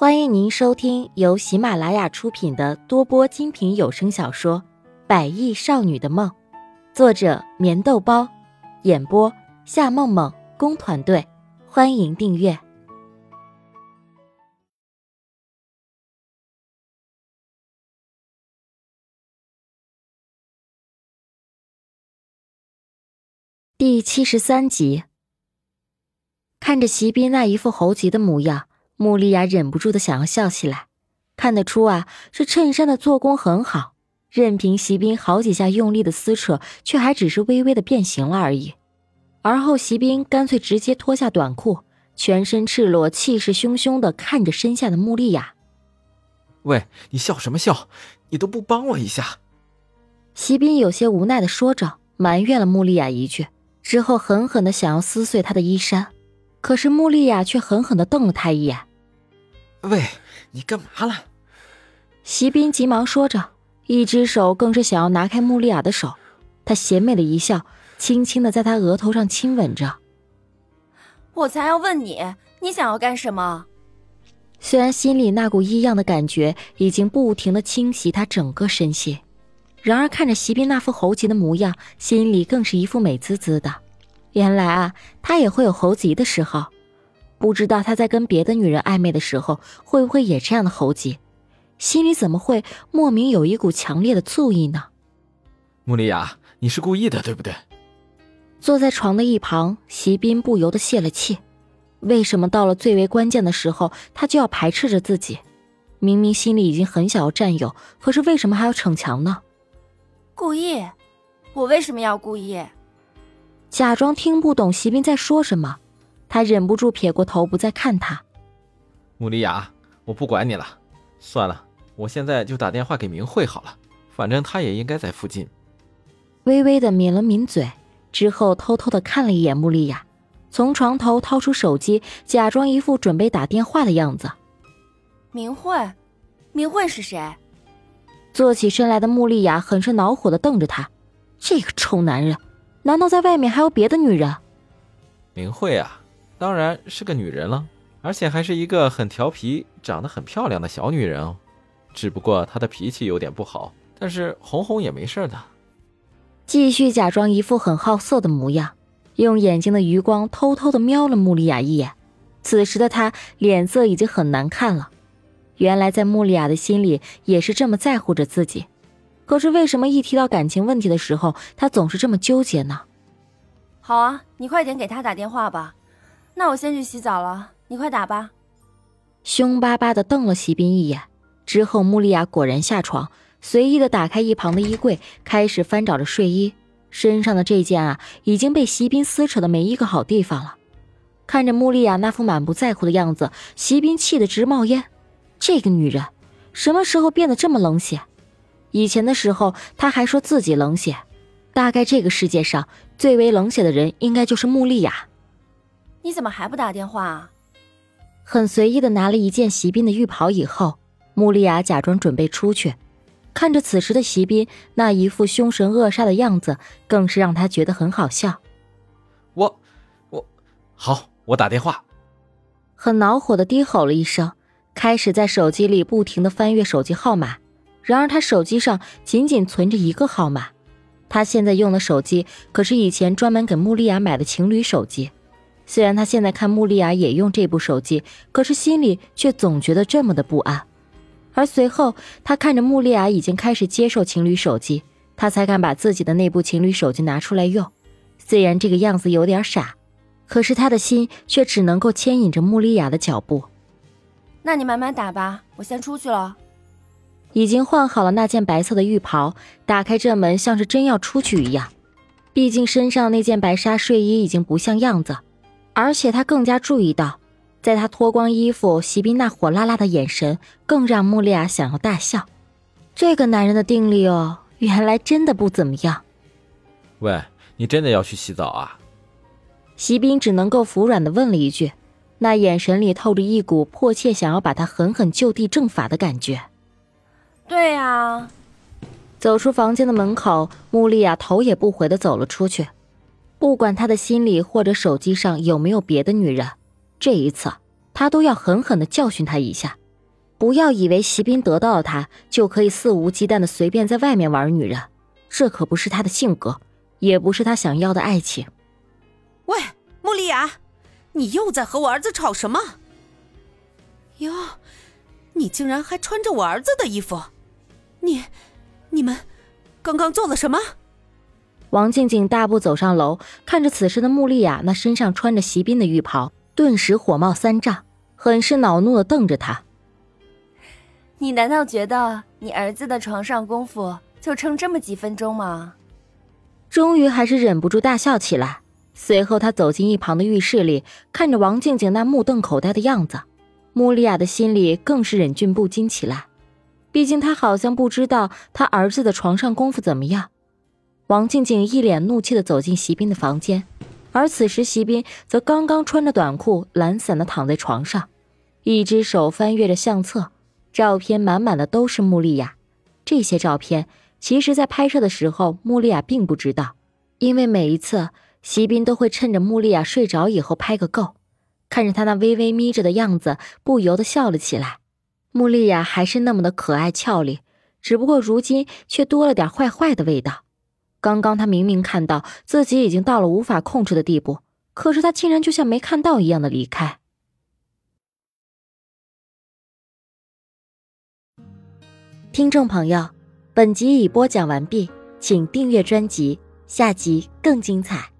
欢迎您收听由喜马拉雅出品的多播精品有声小说《百亿少女的梦》，作者：棉豆包，演播：夏梦梦工团队。欢迎订阅第七十三集。看着席斌那一副猴急的模样。穆丽亚忍不住的想要笑起来，看得出啊，这衬衫的做工很好，任凭席斌好几下用力的撕扯，却还只是微微的变形了而已。而后，席斌干脆直接脱下短裤，全身赤裸，气势汹汹的看着身下的穆丽亚。喂，你笑什么笑？你都不帮我一下？席斌有些无奈的说着，埋怨了穆丽亚一句，之后狠狠的想要撕碎她的衣衫，可是穆丽亚却狠狠的瞪了他一眼。喂，你干嘛了？席斌急忙说着，一只手更是想要拿开穆丽亚的手。他邪魅的一笑，轻轻的在她额头上亲吻着。我才要问你，你想要干什么？虽然心里那股异样的感觉已经不停的侵袭他整个身心，然而看着席斌那副猴急的模样，心里更是一副美滋滋的。原来啊，他也会有猴急的时候。不知道他在跟别的女人暧昧的时候，会不会也这样的猴急？心里怎么会莫名有一股强烈的醋意呢？穆丽亚，你是故意的，对不对？坐在床的一旁，席斌不由得泄了气。为什么到了最为关键的时候，他就要排斥着自己？明明心里已经很想要占有，可是为什么还要逞强呢？故意？我为什么要故意？假装听不懂席斌在说什么。他忍不住撇过头，不再看他。穆丽雅，我不管你了，算了，我现在就打电话给明慧好了，反正她也应该在附近。微微的抿了抿嘴，之后偷偷的看了一眼穆丽雅，从床头掏出手机，假装一副准备打电话的样子。明慧，明慧是谁？坐起身来的穆丽雅很是恼火的瞪着他，这个臭男人，难道在外面还有别的女人？明慧啊。当然是个女人了，而且还是一个很调皮、长得很漂亮的小女人哦。只不过她的脾气有点不好，但是哄哄也没事的。继续假装一副很好色的模样，用眼睛的余光偷偷的瞄了穆丽亚一眼。此时的她脸色已经很难看了。原来在穆丽亚的心里也是这么在乎着自己，可是为什么一提到感情问题的时候，她总是这么纠结呢？好啊，你快点给他打电话吧。那我先去洗澡了，你快打吧。凶巴巴的瞪了席斌一眼，之后穆丽亚果然下床，随意的打开一旁的衣柜，开始翻找着睡衣。身上的这件啊，已经被席斌撕扯的没一个好地方了。看着穆丽亚那副满不在乎的样子，席斌气得直冒烟。这个女人，什么时候变得这么冷血？以前的时候，他还说自己冷血。大概这个世界上最为冷血的人，应该就是穆丽亚。你怎么还不打电话啊？很随意的拿了一件席斌的浴袍以后，穆丽亚假装准备出去，看着此时的席斌那一副凶神恶煞的样子，更是让他觉得很好笑。我，我，好，我打电话。很恼火的低吼了一声，开始在手机里不停的翻阅手机号码。然而他手机上仅仅存着一个号码，他现在用的手机可是以前专门给穆丽亚买的情侣手机。虽然他现在看穆丽亚也用这部手机，可是心里却总觉得这么的不安。而随后，他看着穆丽亚已经开始接受情侣手机，他才敢把自己的那部情侣手机拿出来用。虽然这个样子有点傻，可是他的心却只能够牵引着穆丽亚的脚步。那你慢慢打吧，我先出去了。已经换好了那件白色的浴袍，打开这门像是真要出去一样。毕竟身上那件白纱睡衣已经不像样子。而且他更加注意到，在他脱光衣服，席斌那火辣辣的眼神更让穆丽亚想要大笑。这个男人的定力哦，原来真的不怎么样。喂，你真的要去洗澡啊？席斌只能够服软的问了一句，那眼神里透着一股迫切想要把他狠狠就地正法的感觉。对呀。走出房间的门口，穆丽亚头也不回的走了出去。不管他的心里或者手机上有没有别的女人，这一次他都要狠狠的教训他一下，不要以为席斌得到了他就可以肆无忌惮的随便在外面玩女人，这可不是他的性格，也不是他想要的爱情。喂，穆丽雅，你又在和我儿子吵什么？哟，你竟然还穿着我儿子的衣服，你，你们刚刚做了什么？王静静大步走上楼，看着此时的穆丽雅那身上穿着席斌的浴袍，顿时火冒三丈，很是恼怒的瞪着他。你难道觉得你儿子的床上功夫就撑这么几分钟吗？终于还是忍不住大笑起来。随后，他走进一旁的浴室里，看着王静静那目瞪口呆的样子，穆丽亚的心里更是忍俊不禁起来。毕竟他好像不知道他儿子的床上功夫怎么样。王静静一脸怒气的走进席斌的房间，而此时席斌则刚刚穿着短裤，懒散的躺在床上，一只手翻阅着相册。照片满满的都是穆丽亚，这些照片其实，在拍摄的时候，穆丽亚并不知道，因为每一次，席斌都会趁着穆丽亚睡着以后拍个够。看着她那微微眯着的样子，不由得笑了起来。穆丽亚还是那么的可爱俏丽，只不过如今却多了点坏坏的味道。刚刚他明明看到自己已经到了无法控制的地步，可是他竟然就像没看到一样的离开。听众朋友，本集已播讲完毕，请订阅专辑，下集更精彩。